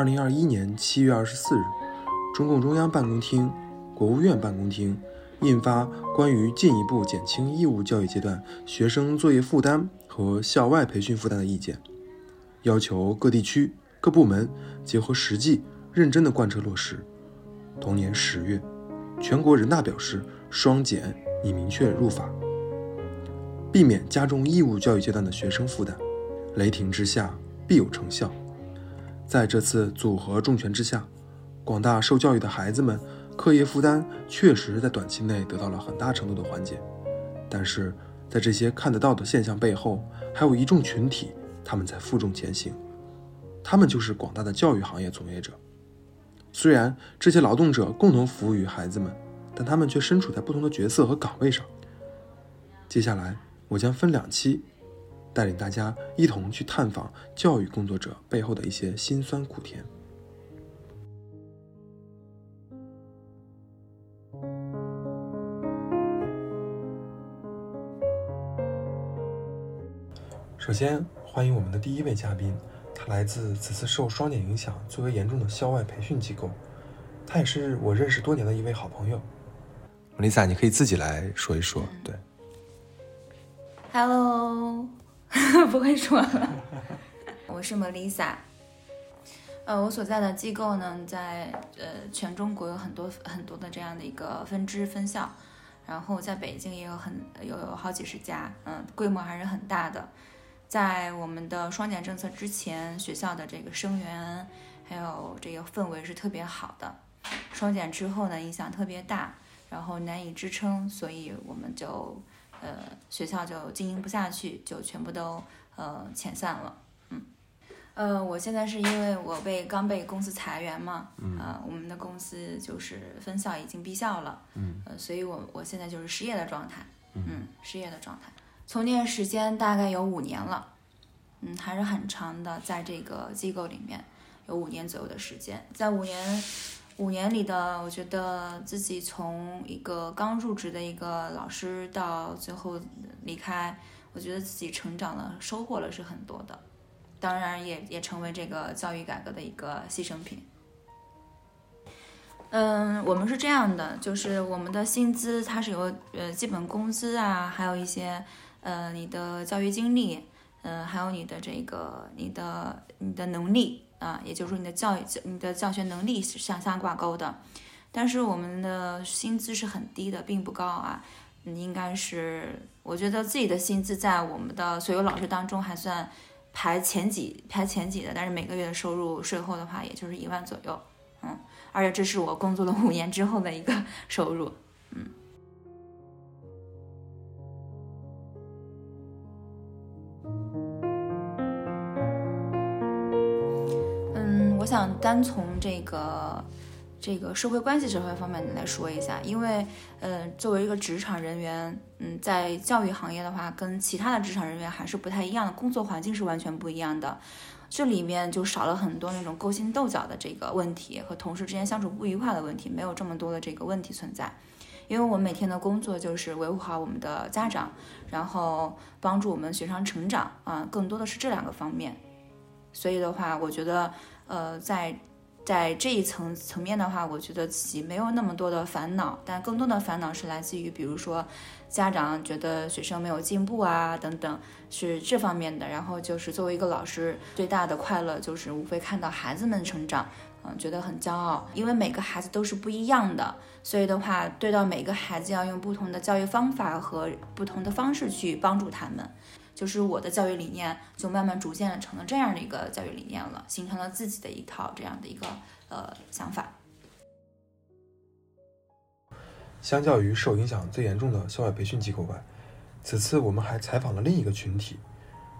二零二一年七月二十四日，中共中央办公厅、国务院办公厅印发《关于进一步减轻义务教育阶段学生作业负担和校外培训负担的意见》，要求各地区各部门结合实际，认真的贯彻落实。同年十月，全国人大表示，双减已明确入法，避免加重义务教育阶段的学生负担。雷霆之下必有成效。在这次组合重拳之下，广大受教育的孩子们课业负担确实在短期内得到了很大程度的缓解。但是，在这些看得到的现象背后，还有一众群体，他们在负重前行。他们就是广大的教育行业从业者。虽然这些劳动者共同服务于孩子们，但他们却身处在不同的角色和岗位上。接下来，我将分两期。带领大家一同去探访教育工作者背后的一些辛酸苦甜。首先欢迎我们的第一位嘉宾，他来自此次受双减影响最为严重的校外培训机构，他也是我认识多年的一位好朋友。Lisa，你可以自己来说一说，对。Hello。不会说了，我是 Melissa，呃，我所在的机构呢，在呃全中国有很多很多的这样的一个分支分校，然后在北京也有很有好几十家，嗯，规模还是很大的。在我们的双减政策之前，学校的这个生源还有这个氛围是特别好的，双减之后呢，影响特别大，然后难以支撑，所以我们就。呃，学校就经营不下去，就全部都呃遣散了。嗯，呃，我现在是因为我被刚被公司裁员嘛，啊，我们的公司就是分校已经闭校了，嗯，呃，所以我我现在就是失业的状态，嗯，失业的状态，从业时间大概有五年了，嗯，还是很长的，在这个机构里面有五年左右的时间，在五年。五年里的，我觉得自己从一个刚入职的一个老师到最后离开，我觉得自己成长了，收获了是很多的，当然也也成为这个教育改革的一个牺牲品。嗯，我们是这样的，就是我们的薪资它是由呃基本工资啊，还有一些呃你的教育经历，嗯，还有你的这个你的你的能力。啊，也就是说你的教育、你的教学能力是相相挂钩的，但是我们的薪资是很低的，并不高啊。你应该是我觉得自己的薪资在我们的所有老师当中还算排前几、排前几的，但是每个月的收入税后的话，也就是一万左右。嗯，而且这是我工作了五年之后的一个 收入。想单从这个这个社会关系这块方面来说一下，因为，呃，作为一个职场人员，嗯，在教育行业的话，跟其他的职场人员还是不太一样的，工作环境是完全不一样的。这里面就少了很多那种勾心斗角的这个问题和同事之间相处不愉快的问题，没有这么多的这个问题存在。因为我每天的工作就是维护好我们的家长，然后帮助我们学生成长啊，更多的是这两个方面。所以的话，我觉得。呃，在在这一层层面的话，我觉得自己没有那么多的烦恼，但更多的烦恼是来自于，比如说家长觉得学生没有进步啊，等等，是这方面的。然后就是作为一个老师，最大的快乐就是无非看到孩子们成长，嗯，觉得很骄傲，因为每个孩子都是不一样的，所以的话，对到每个孩子要用不同的教育方法和不同的方式去帮助他们。就是我的教育理念，就慢慢逐渐成了这样的一个教育理念了，形成了自己的一套这样的一个呃想法。相较于受影响最严重的校外培训机构外，此次我们还采访了另一个群体，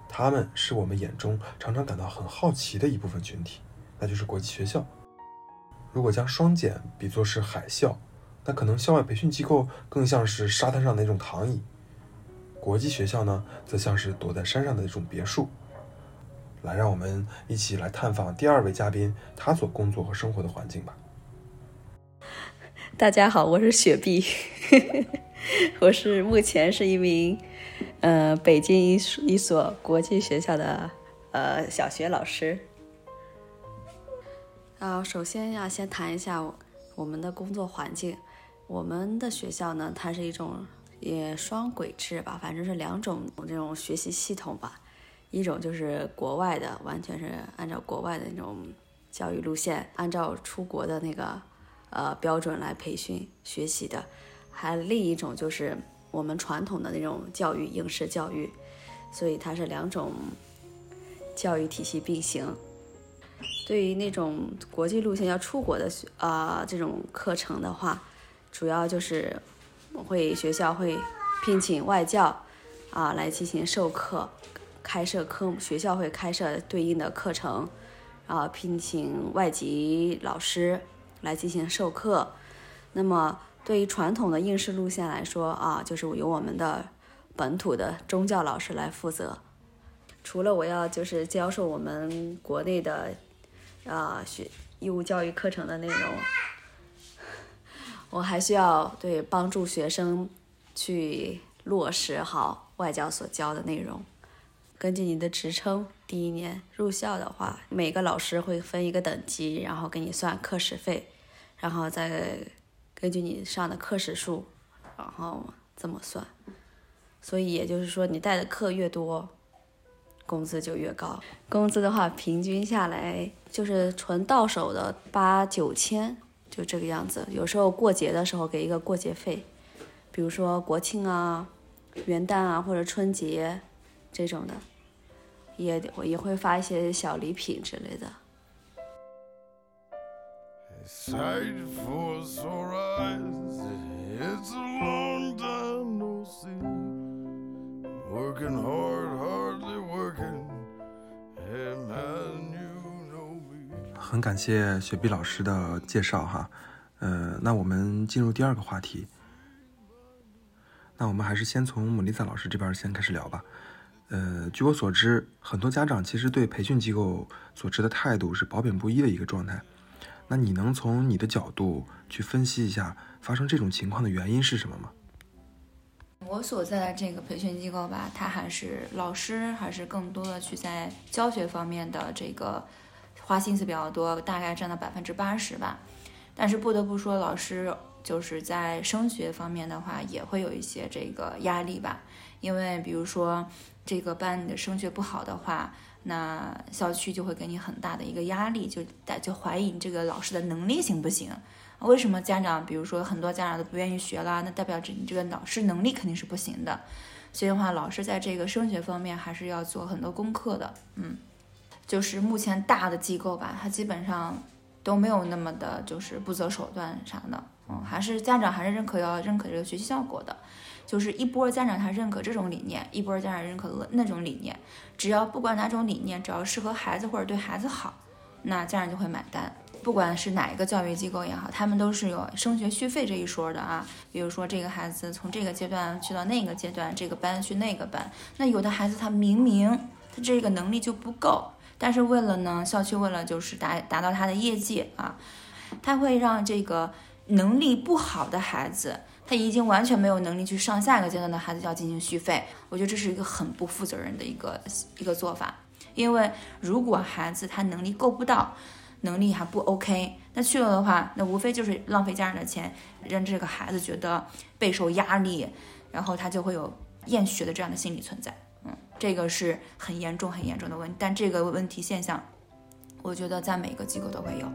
他们是我们眼中常常感到很好奇的一部分群体，那就是国际学校。如果将双减比作是海啸，那可能校外培训机构更像是沙滩上的那种躺椅。国际学校呢，则像是躲在山上的一种别墅。来，让我们一起来探访第二位嘉宾，他所工作和生活的环境吧。大家好，我是雪碧，我是目前是一名呃北京一一所国际学校的呃小学老师。啊，首先要先谈一下我们的工作环境。我们的学校呢，它是一种也双轨制吧，反正是两种这种学习系统吧。一种就是国外的，完全是按照国外的那种教育路线，按照出国的那个呃标准来培训学习的；还另一种就是我们传统的那种教育，应试教育。所以它是两种教育体系并行。对于那种国际路线要出国的学啊这种课程的话，主要就是会学校会聘请外教啊来进行授课。开设科学校会开设对应的课程，啊聘请外籍老师来进行授课。那么对于传统的应试路线来说啊，就是由我们的本土的中教老师来负责。除了我要就是教授我们国内的啊学义务教育课程的内容，我还需要对帮助学生去落实好外教所教的内容。根据你的职称，第一年入校的话，每个老师会分一个等级，然后给你算课时费，然后再根据你上的课时数，然后这么算。所以也就是说，你带的课越多，工资就越高。工资的话，平均下来就是纯到手的八九千，就这个样子。有时候过节的时候给一个过节费，比如说国庆啊、元旦啊或者春节这种的。也我也会发一些小礼品之类的。很感谢雪碧老师的介绍哈，呃，那我们进入第二个话题。那我们还是先从莫丽萨老师这边先开始聊吧。呃，据我所知，很多家长其实对培训机构所持的态度是褒贬不一的一个状态。那你能从你的角度去分析一下发生这种情况的原因是什么吗？我所在的这个培训机构吧，它还是老师还是更多的去在教学方面的这个花心思比较多，大概占到百分之八十吧。但是不得不说，老师就是在升学方面的话，也会有一些这个压力吧，因为比如说。这个班你的升学不好的话，那校区就会给你很大的一个压力，就就怀疑你这个老师的能力行不行？为什么家长，比如说很多家长都不愿意学啦，那代表着你这个老师能力肯定是不行的。所以的话，老师在这个升学方面还是要做很多功课的。嗯，就是目前大的机构吧，它基本上都没有那么的，就是不择手段啥的。嗯，还是家长还是认可要认可这个学习效果的。就是一波家长他认可这种理念，一波家长认可那种理念。只要不管哪种理念，只要适合孩子或者对孩子好，那家长就会买单。不管是哪一个教育机构也好，他们都是有升学续费这一说的啊。比如说这个孩子从这个阶段去到那个阶段，这个班去那个班，那有的孩子他明明他这个能力就不够，但是为了呢校区为了就是达达到他的业绩啊，他会让这个能力不好的孩子。他已经完全没有能力去上下一个阶段的孩子要进行续费，我觉得这是一个很不负责任的一个一个做法。因为如果孩子他能力够不到，能力还不 OK，那去了的话，那无非就是浪费家长的钱，让这个孩子觉得备受压力，然后他就会有厌学的这样的心理存在。嗯，这个是很严重很严重的问题，但这个问题现象，我觉得在每个机构都会有。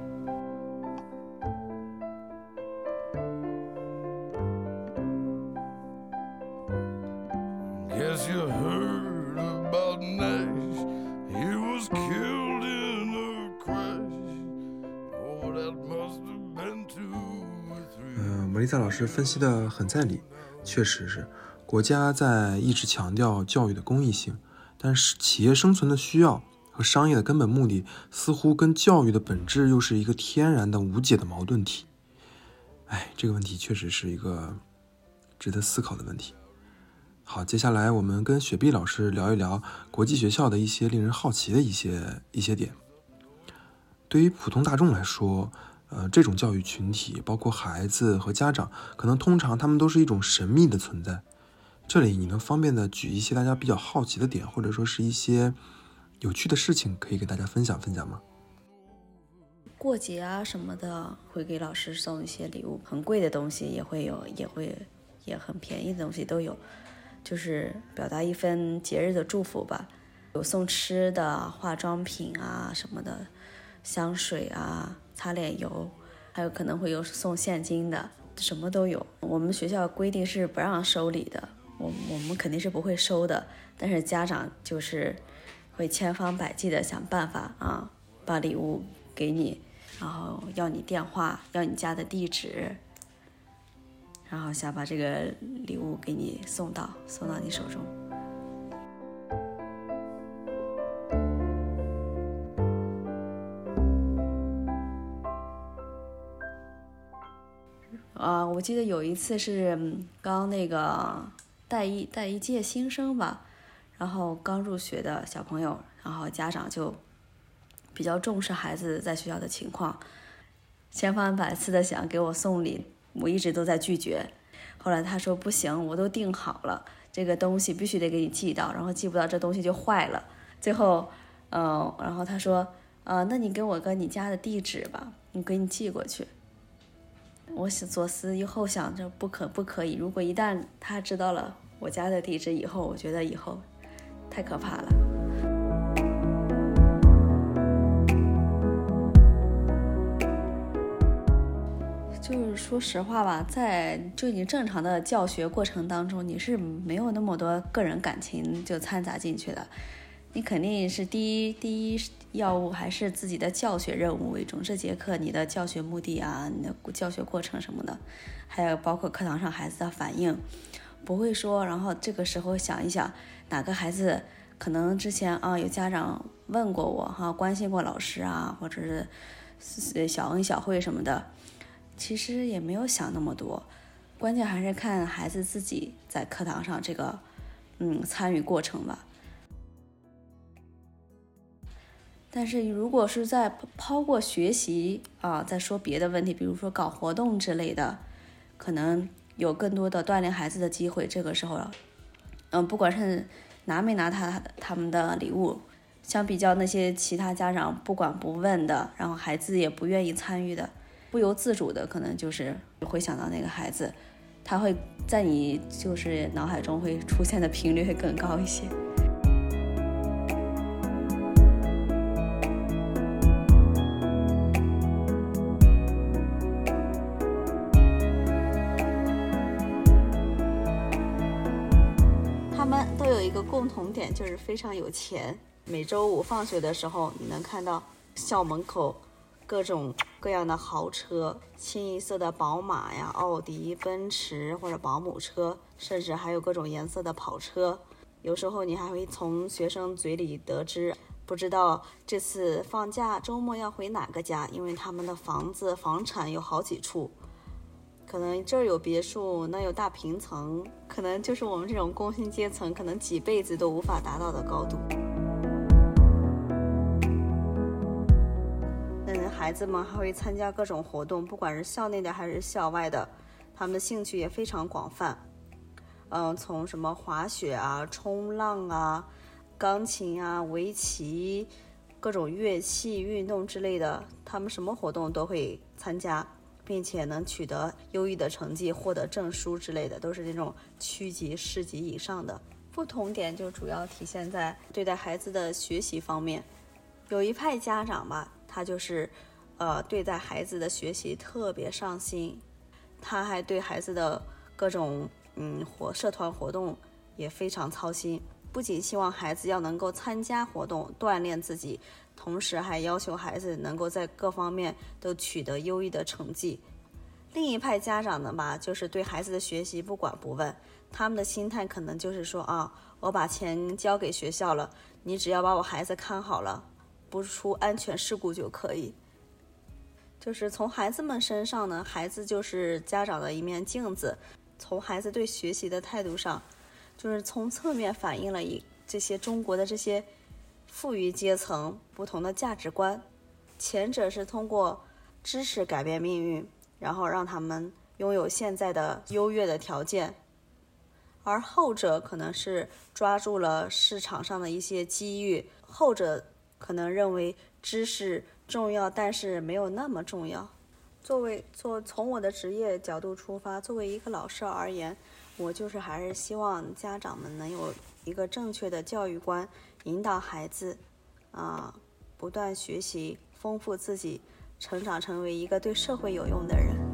嗯，莫丽萨老师分析的很在理，确实是国家在一直强调教育的公益性，但是企业生存的需要和商业的根本目的似乎跟教育的本质又是一个天然的无解的矛盾体。哎，这个问题确实是一个值得思考的问题。好，接下来我们跟雪碧老师聊一聊国际学校的一些令人好奇的一些一些点。对于普通大众来说，呃，这种教育群体，包括孩子和家长，可能通常他们都是一种神秘的存在。这里你能方便的举一些大家比较好奇的点，或者说是一些有趣的事情，可以给大家分享分享吗？过节啊什么的，会给老师送一些礼物，很贵的东西也会有，也会也很便宜的东西都有，就是表达一份节日的祝福吧。有送吃的、化妆品啊什么的，香水啊、擦脸油，还有可能会有送现金的，什么都有。我们学校规定是不让收礼的，我我们肯定是不会收的，但是家长就是会千方百计的想办法啊，把礼物给你，然后要你电话，要你家的地址，然后想把这个礼物给你送到送到你手中。啊，我记得有一次是刚那个带一带一届新生吧，然后刚入学的小朋友，然后家长就比较重视孩子在学校的情况，千方百次的想给我送礼，我一直都在拒绝。后来他说不行，我都订好了，这个东西必须得给你寄到，然后寄不到这东西就坏了。最后，嗯，然后他说，呃，那你给我个你家的地址吧，我给你寄过去。我左思右后想着不可不可以，如果一旦他知道了我家的地址以后，我觉得以后太可怕了。就是说实话吧，在就你正常的教学过程当中，你是没有那么多个人感情就掺杂进去的。你肯定是第一第一要务还是自己的教学任务为重。这节课你的教学目的啊，你的教学过程什么的，还有包括课堂上孩子的反应，不会说，然后这个时候想一想哪个孩子可能之前啊有家长问过我哈，关心过老师啊，或者是小恩小惠什么的，其实也没有想那么多，关键还是看孩子自己在课堂上这个嗯参与过程吧。但是如果是在抛过学习啊，再说别的问题，比如说搞活动之类的，可能有更多的锻炼孩子的机会。这个时候，嗯，不管是拿没拿他他们的礼物，相比较那些其他家长不管不问的，然后孩子也不愿意参与的，不由自主的，可能就是会想到那个孩子，他会在你就是脑海中会出现的频率会更高一些。就是非常有钱。每周五放学的时候，你能看到校门口各种各样的豪车，清一色的宝马呀、奥迪、奔驰或者保姆车，甚至还有各种颜色的跑车。有时候你还会从学生嘴里得知，不知道这次放假周末要回哪个家，因为他们的房子房产有好几处。可能这儿有别墅，那有大平层，可能就是我们这种工薪阶层可能几辈子都无法达到的高度。嗯，孩子们还会参加各种活动，不管是校内的还是校外的，他们的兴趣也非常广泛。嗯，从什么滑雪啊、冲浪啊、钢琴啊、围棋、各种乐器运动之类的，他们什么活动都会参加。并且能取得优异的成绩，获得证书之类的，都是那种区级、市级以上的。不同点就主要体现在对待孩子的学习方面。有一派家长吧，他就是，呃，对待孩子的学习特别上心，他还对孩子的各种嗯活社团活动也非常操心。不仅希望孩子要能够参加活动，锻炼自己。同时还要求孩子能够在各方面都取得优异的成绩。另一派家长呢吧，就是对孩子的学习不管不问，他们的心态可能就是说啊，我把钱交给学校了，你只要把我孩子看好了，不出安全事故就可以。就是从孩子们身上呢，孩子就是家长的一面镜子。从孩子对学习的态度上，就是从侧面反映了一这些中国的这些。富裕阶层不同的价值观，前者是通过知识改变命运，然后让他们拥有现在的优越的条件；而后者可能是抓住了市场上的一些机遇，后者可能认为知识重要，但是没有那么重要。作为做从我的职业角度出发，作为一个老师而言，我就是还是希望家长们能有一个正确的教育观，引导孩子啊不断学习，丰富自己，成长成为一个对社会有用的人。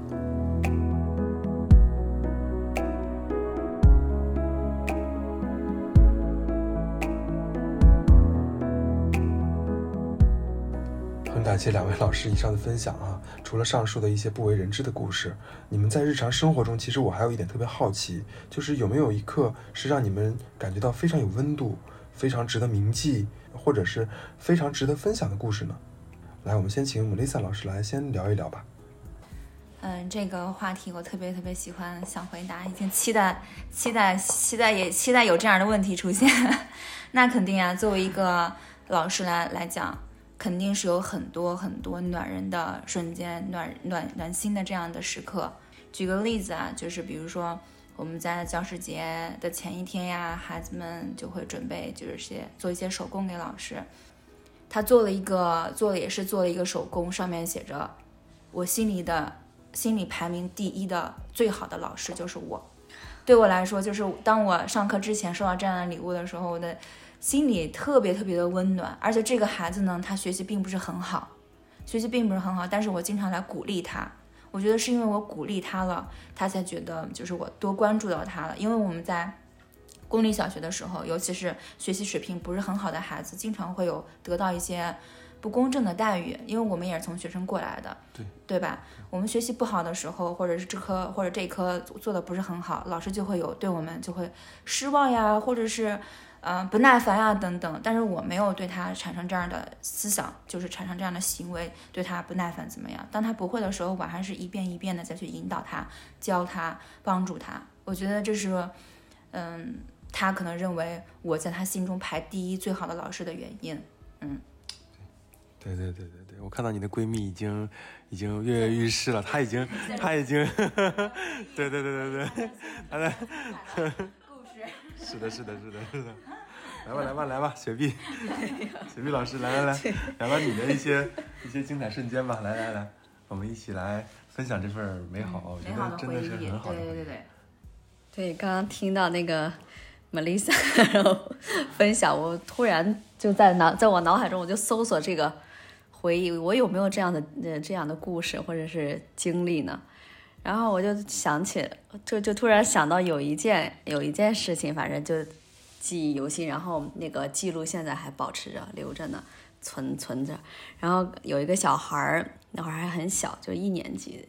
谢谢两位老师以上的分享啊！除了上述的一些不为人知的故事，你们在日常生活中，其实我还有一点特别好奇，就是有没有一刻是让你们感觉到非常有温度、非常值得铭记，或者是非常值得分享的故事呢？来，我们先请 Melissa 老师来先聊一聊吧。嗯，这个话题我特别特别喜欢，想回答，已经期待、期待、期待，也期待有这样的问题出现。那肯定啊，作为一个老师来来讲。肯定是有很多很多暖人的瞬间，暖暖暖心的这样的时刻。举个例子啊，就是比如说我们在教师节的前一天呀，孩子们就会准备就是些做一些手工给老师。他做了一个做了也是做了一个手工，上面写着我心里的心里排名第一的最好的老师就是我。对我来说，就是当我上课之前收到这样的礼物的时候，我的。心里特别特别的温暖，而且这个孩子呢，他学习并不是很好，学习并不是很好，但是我经常来鼓励他，我觉得是因为我鼓励他了，他才觉得就是我多关注到他了。因为我们在公立小学的时候，尤其是学习水平不是很好的孩子，经常会有得到一些不公正的待遇，因为我们也是从学生过来的，对对吧？我们学习不好的时候，或者是这科或者这一科做的不是很好，老师就会有对我们就会失望呀，或者是。嗯，不耐烦啊，等等，但是我没有对他产生这样的思想，就是产生这样的行为，对他不耐烦怎么样？当他不会的时候，我还是一遍一遍的再去引导他，教他，帮助他。我觉得这是，嗯，他可能认为我在他心中排第一最好的老师的原因。嗯，对对对对对，我看到你的闺蜜已经已经跃跃欲试了，她已经 她已经，对对对对对，她在。是的，是的，是的，是的，来吧，来吧，来吧，雪碧，雪碧老师，来来来，聊聊你的一些一些精彩瞬间吧，来来来，我们一起来分享这份美好，我觉得真的是很好的。对对对对。对，刚刚听到那个 Melissa 然后分享，我突然就在脑，在我脑海中，我就搜索这个回忆，我有没有这样的呃这样的故事或者是经历呢？然后我就想起，就就突然想到有一件有一件事情，反正就记忆犹新。然后那个记录现在还保持着留着呢，存存着。然后有一个小孩儿，那会儿还很小，就一年级，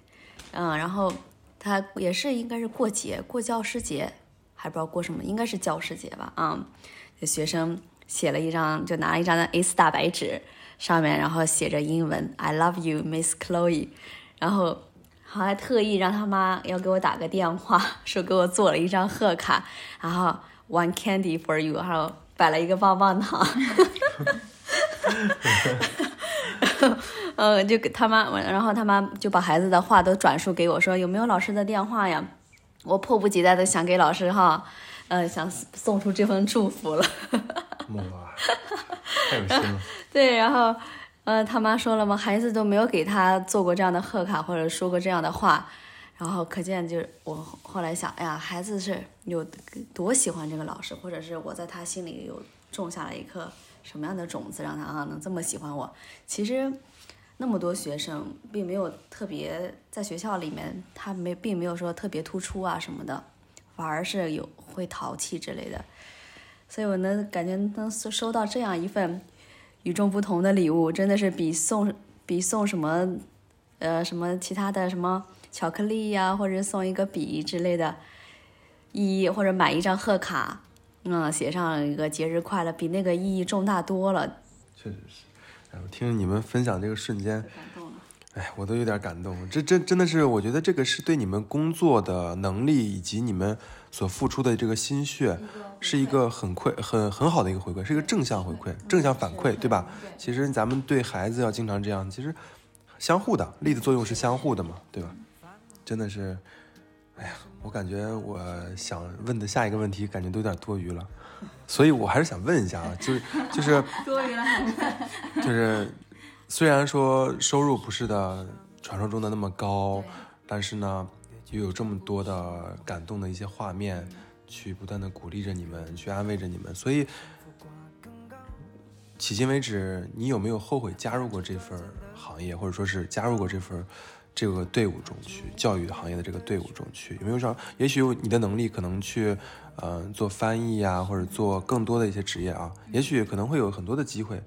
嗯，然后他也是应该是过节，过教师节，还不知道过什么，应该是教师节吧，啊，就学生写了一张，就拿了一张 A4 大白纸，上面然后写着英文 “I love you, Miss Chloe”，然后。还特意让他妈要给我打个电话，说给我做了一张贺卡，然后 one candy for you，还有摆了一个棒棒糖。嗯，就给他妈，然后他妈就把孩子的话都转述给我，说有没有老师的电话呀？我迫不及待的想给老师哈，嗯，想送出这份祝福了。哇，太有心了。对，然后。呃，他妈说了吗？孩子都没有给他做过这样的贺卡，或者说过这样的话，然后可见就是我后来想，哎呀，孩子是有多喜欢这个老师，或者是我在他心里有种下了一颗什么样的种子，让他啊能这么喜欢我。其实那么多学生并没有特别在学校里面，他没并没有说特别突出啊什么的，反而是有会淘气之类的，所以我能感觉能收收到这样一份。与众不同的礼物，真的是比送比送什么，呃，什么其他的什么巧克力呀，或者送一个笔之类的，意义或者买一张贺卡，嗯，写上一个节日快乐，比那个意义重大多了。确实是，哎，我听你们分享这个瞬间，哎，我都有点感动。这真真的是，我觉得这个是对你们工作的能力以及你们所付出的这个心血。是一个很馈很很好的一个回馈，是一个正向回馈，正向反馈，对吧？其实咱们对孩子要经常这样，其实相互的，力的作用是相互的嘛，对吧？真的是，哎呀，我感觉我想问的下一个问题，感觉都有点多余了，所以我还是想问一下啊，就是就是多余了，就是虽然说收入不是的传说中的那么高，但是呢，又有这么多的感动的一些画面，去不断的鼓励着你们，去安慰着你们。所以，迄今为止，你有没有后悔加入过这份行业，或者说是加入过这份这个队伍中去，教育行业的这个队伍中去？有没有说，也许你的能力可能去，嗯，做翻译啊，或者做更多的一些职业啊，也许可能会有很多的机会。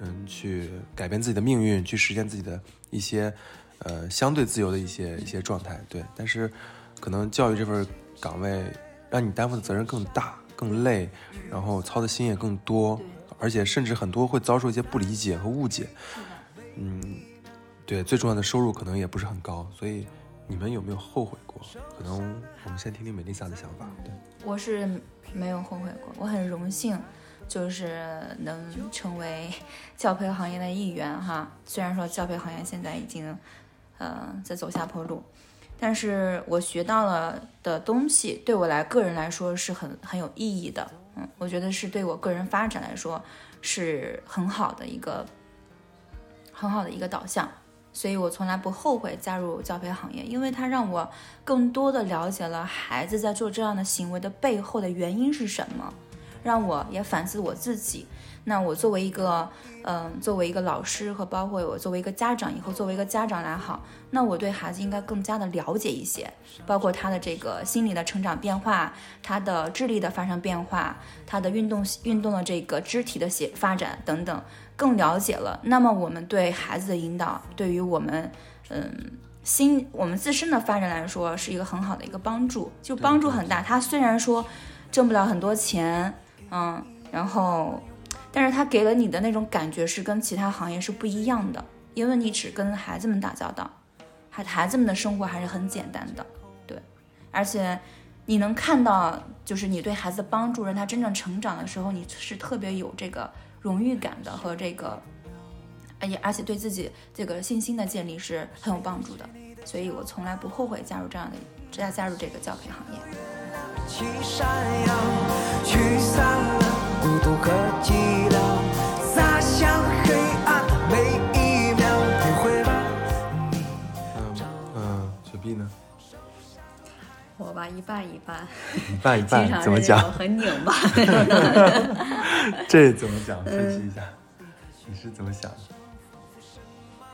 嗯，去改变自己的命运，去实现自己的一些，呃，相对自由的一些一些状态。对，但是，可能教育这份岗位，让你担负的责任更大、更累，然后操的心也更多，而且甚至很多会遭受一些不理解和误解。嗯，对，最重要的收入可能也不是很高，所以你们有没有后悔过？可能我们先听听美丽萨的想法。对，我是没有后悔过，我很荣幸。就是能成为教培行业的一员哈，虽然说教培行业现在已经，呃，在走下坡路，但是我学到了的东西对我来个人来说是很很有意义的，嗯，我觉得是对我个人发展来说是很好的一个很好的一个导向，所以我从来不后悔加入教培行业，因为它让我更多的了解了孩子在做这样的行为的背后的原因是什么。让我也反思我自己。那我作为一个，嗯，作为一个老师和包括我作为一个家长，以后作为一个家长来好，那我对孩子应该更加的了解一些，包括他的这个心理的成长变化，他的智力的发生变化，他的运动运动的这个肢体的写发展等等，更了解了。那么我们对孩子的引导，对于我们，嗯，心我们自身的发展来说，是一个很好的一个帮助，就帮助很大。他虽然说挣不了很多钱。嗯，然后，但是他给了你的那种感觉是跟其他行业是不一样的，因为你只跟孩子们打交道，孩孩子们的生活还是很简单的，对，而且你能看到，就是你对孩子的帮助，让他真正成长的时候，你是特别有这个荣誉感的和这个，而且而且对自己这个信心的建立是很有帮助的，所以我从来不后悔加入这样的，加加入这个教培行业。去闪耀，驱散了孤独和寂寥，洒向黑暗的每一秒，体会吧。嗯嗯，雪碧呢？我吧，一半一半。一半一半，怎么讲？很拧巴。这怎么讲？分析一下，你是怎么想的？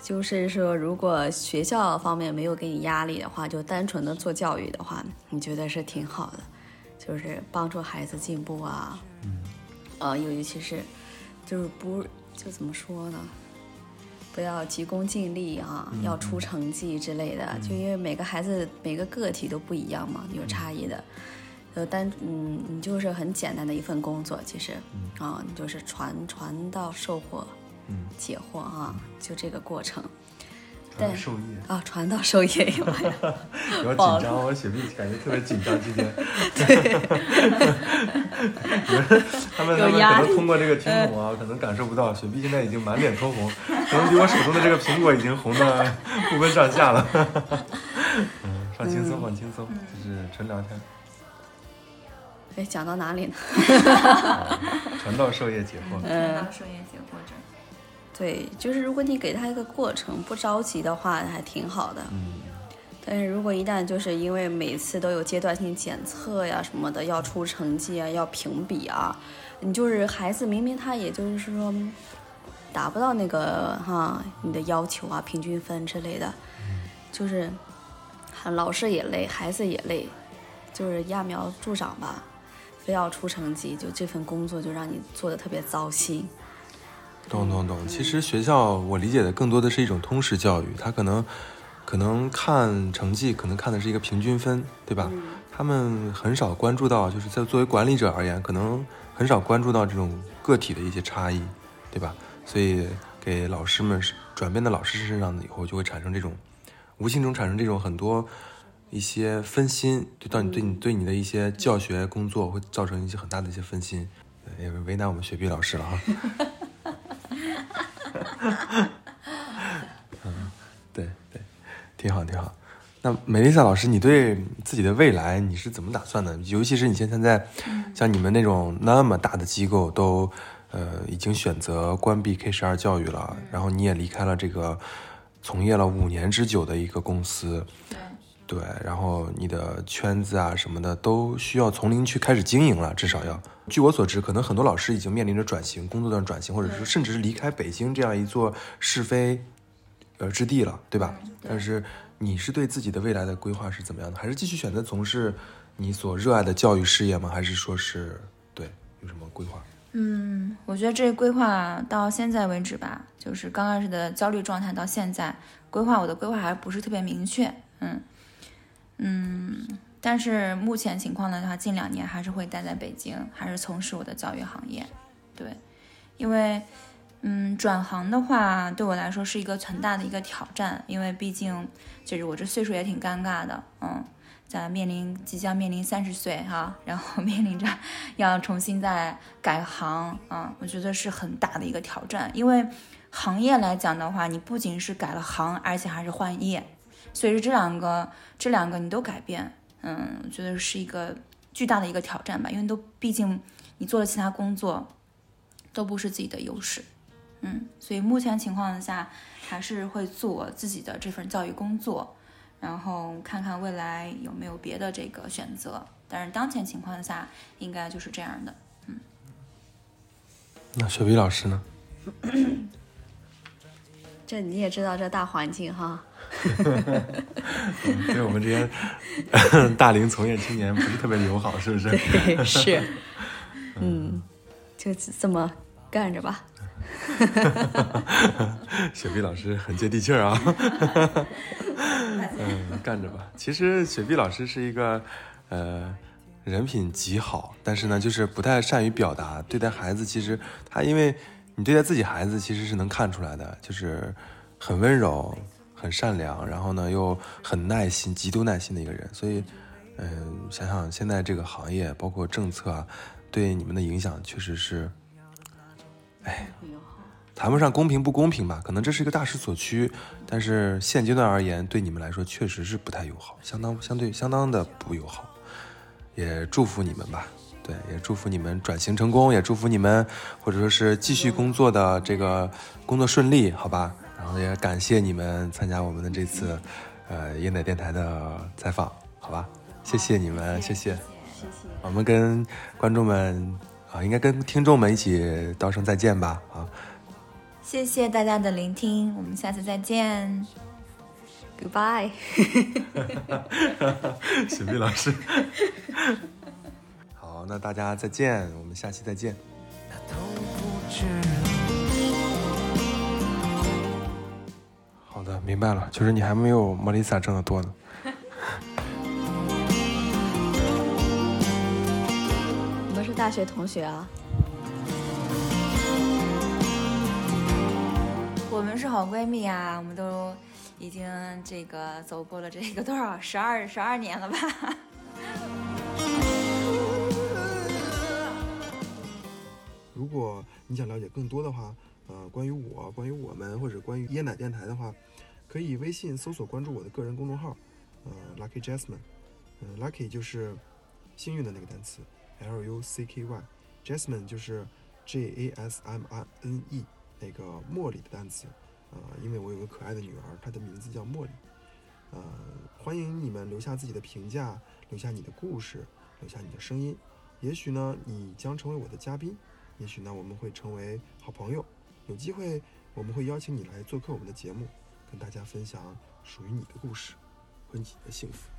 就是说，如果学校方面没有给你压力的话，就单纯的做教育的话，你觉得是挺好的。就是帮助孩子进步啊，嗯，呃，尤其是，就是不就怎么说呢？不要急功近利啊，要出成绩之类的。就因为每个孩子每个个体都不一样嘛，有差异的。呃，单嗯，你就是很简单的一份工作，其实，啊，你就是传传道授惑，嗯，解惑啊，就这个过程。对，授业。啊，传道授业 有点紧张，我雪碧感觉特别紧张。今天，对，他们他们可能通过这个听筒啊，可能感受不到，雪碧现在已经满脸通红，可能比我手中的这个苹果已经红的不分上下了。嗯，放轻松，放轻松，就是纯聊天。哎，讲到哪里呢？传道授业解惑，传道授业解惑者。对，就是如果你给他一个过程，不着急的话，还挺好的。嗯。但是如果一旦就是因为每次都有阶段性检测呀什么的，要出成绩啊，要评比啊，你就是孩子明明他也就是说达不到那个哈你的要求啊，平均分之类的，就是，老师也累，孩子也累，就是揠苗助长吧，非要出成绩，就这份工作就让你做的特别糟心。懂懂懂，其实学校我理解的更多的是一种通识教育，他可能可能看成绩，可能看的是一个平均分，对吧？他们很少关注到，就是在作为管理者而言，可能很少关注到这种个体的一些差异，对吧？所以给老师们转变到老师身上以后，就会产生这种无形中产生这种很多一些分心，就到你对你对你的一些教学工作会造成一些很大的一些分心，也为难我们雪碧老师了哈。嗯，对对，挺好挺好。那梅丽莎老师，你对自己的未来你是怎么打算的？尤其是你现在在像你们那种那么大的机构都，呃，已经选择关闭 K 十二教育了，然后你也离开了这个从业了五年之久的一个公司，对，然后你的圈子啊什么的都需要从零去开始经营了，至少要。据我所知，可能很多老师已经面临着转型，工作的转型，或者是甚至是离开北京这样一座是非呃之地了，对吧？但是你是对自己的未来的规划是怎么样的？还是继续选择从事你所热爱的教育事业吗？还是说是对有什么规划？嗯，我觉得这规划到现在为止吧，就是刚开始的焦虑状态到现在，规划我的规划还不是特别明确。嗯嗯，但是目前情况的话，近两年还是会待在北京，还是从事我的教育行业。对，因为嗯，转行的话对我来说是一个很大的一个挑战，因为毕竟就是我这岁数也挺尴尬的，嗯。在面临即将面临三十岁哈，然后面临着要重新再改行啊，我觉得是很大的一个挑战。因为行业来讲的话，你不仅是改了行，而且还是换业，所以说这两个这两个你都改变，嗯，我觉得是一个巨大的一个挑战吧。因为都毕竟你做了其他工作，都不是自己的优势，嗯，所以目前情况下还是会做自己的这份教育工作。然后看看未来有没有别的这个选择，但是当前情况下应该就是这样的，嗯。那雪碧老师呢？这你也知道这大环境哈。对我们这些 大龄从业青年不是特别友好，是不是？对，是。嗯，就这么干着吧。雪碧老师很接地气儿啊，嗯，干着吧。其实雪碧老师是一个，呃，人品极好，但是呢，就是不太善于表达。对待孩子，其实他因为你对待自己孩子，其实是能看出来的，就是很温柔、很善良，然后呢又很耐心、极度耐心的一个人。所以，嗯，想想现在这个行业，包括政策啊，对你们的影响，确实是。哎，谈不上公平不公平吧，可能这是一个大势所趋，但是现阶段而言，对你们来说确实是不太友好，相当相对相当的不友好。也祝福你们吧，对，也祝福你们转型成功，也祝福你们或者说是继续工作的这个工作顺利，好吧？然后也感谢你们参加我们的这次呃椰奶电台的采访，好吧？谢谢你们，谢谢，谢谢，我们跟观众们。啊，应该跟听众们一起道声再见吧！啊，谢谢大家的聆听，我们下次再见，Goodbye，雪碧老师，好，那大家再见，我们下期再见。好的，明白了，就是你还没有莫丽萨挣的多呢。我们是大学同学啊，我们是好闺蜜啊，我们都已经这个走过了这个多少 十二十二年了吧？如果你想了解更多的话，呃，关于我，关于我们，或者关于椰奶电台的话，可以微信搜索关注我的个人公众号，呃，Lucky Jasmine，嗯，Lucky 就是幸运的那个单词。L U C K Y，Jasmine 就是 J A S M I N E 那个茉莉的单词，呃，因为我有个可爱的女儿，她的名字叫茉莉，呃，欢迎你们留下自己的评价，留下你的故事，留下你的声音，也许呢，你将成为我的嘉宾，也许呢，我们会成为好朋友，有机会我们会邀请你来做客我们的节目，跟大家分享属于你的故事和你的幸福。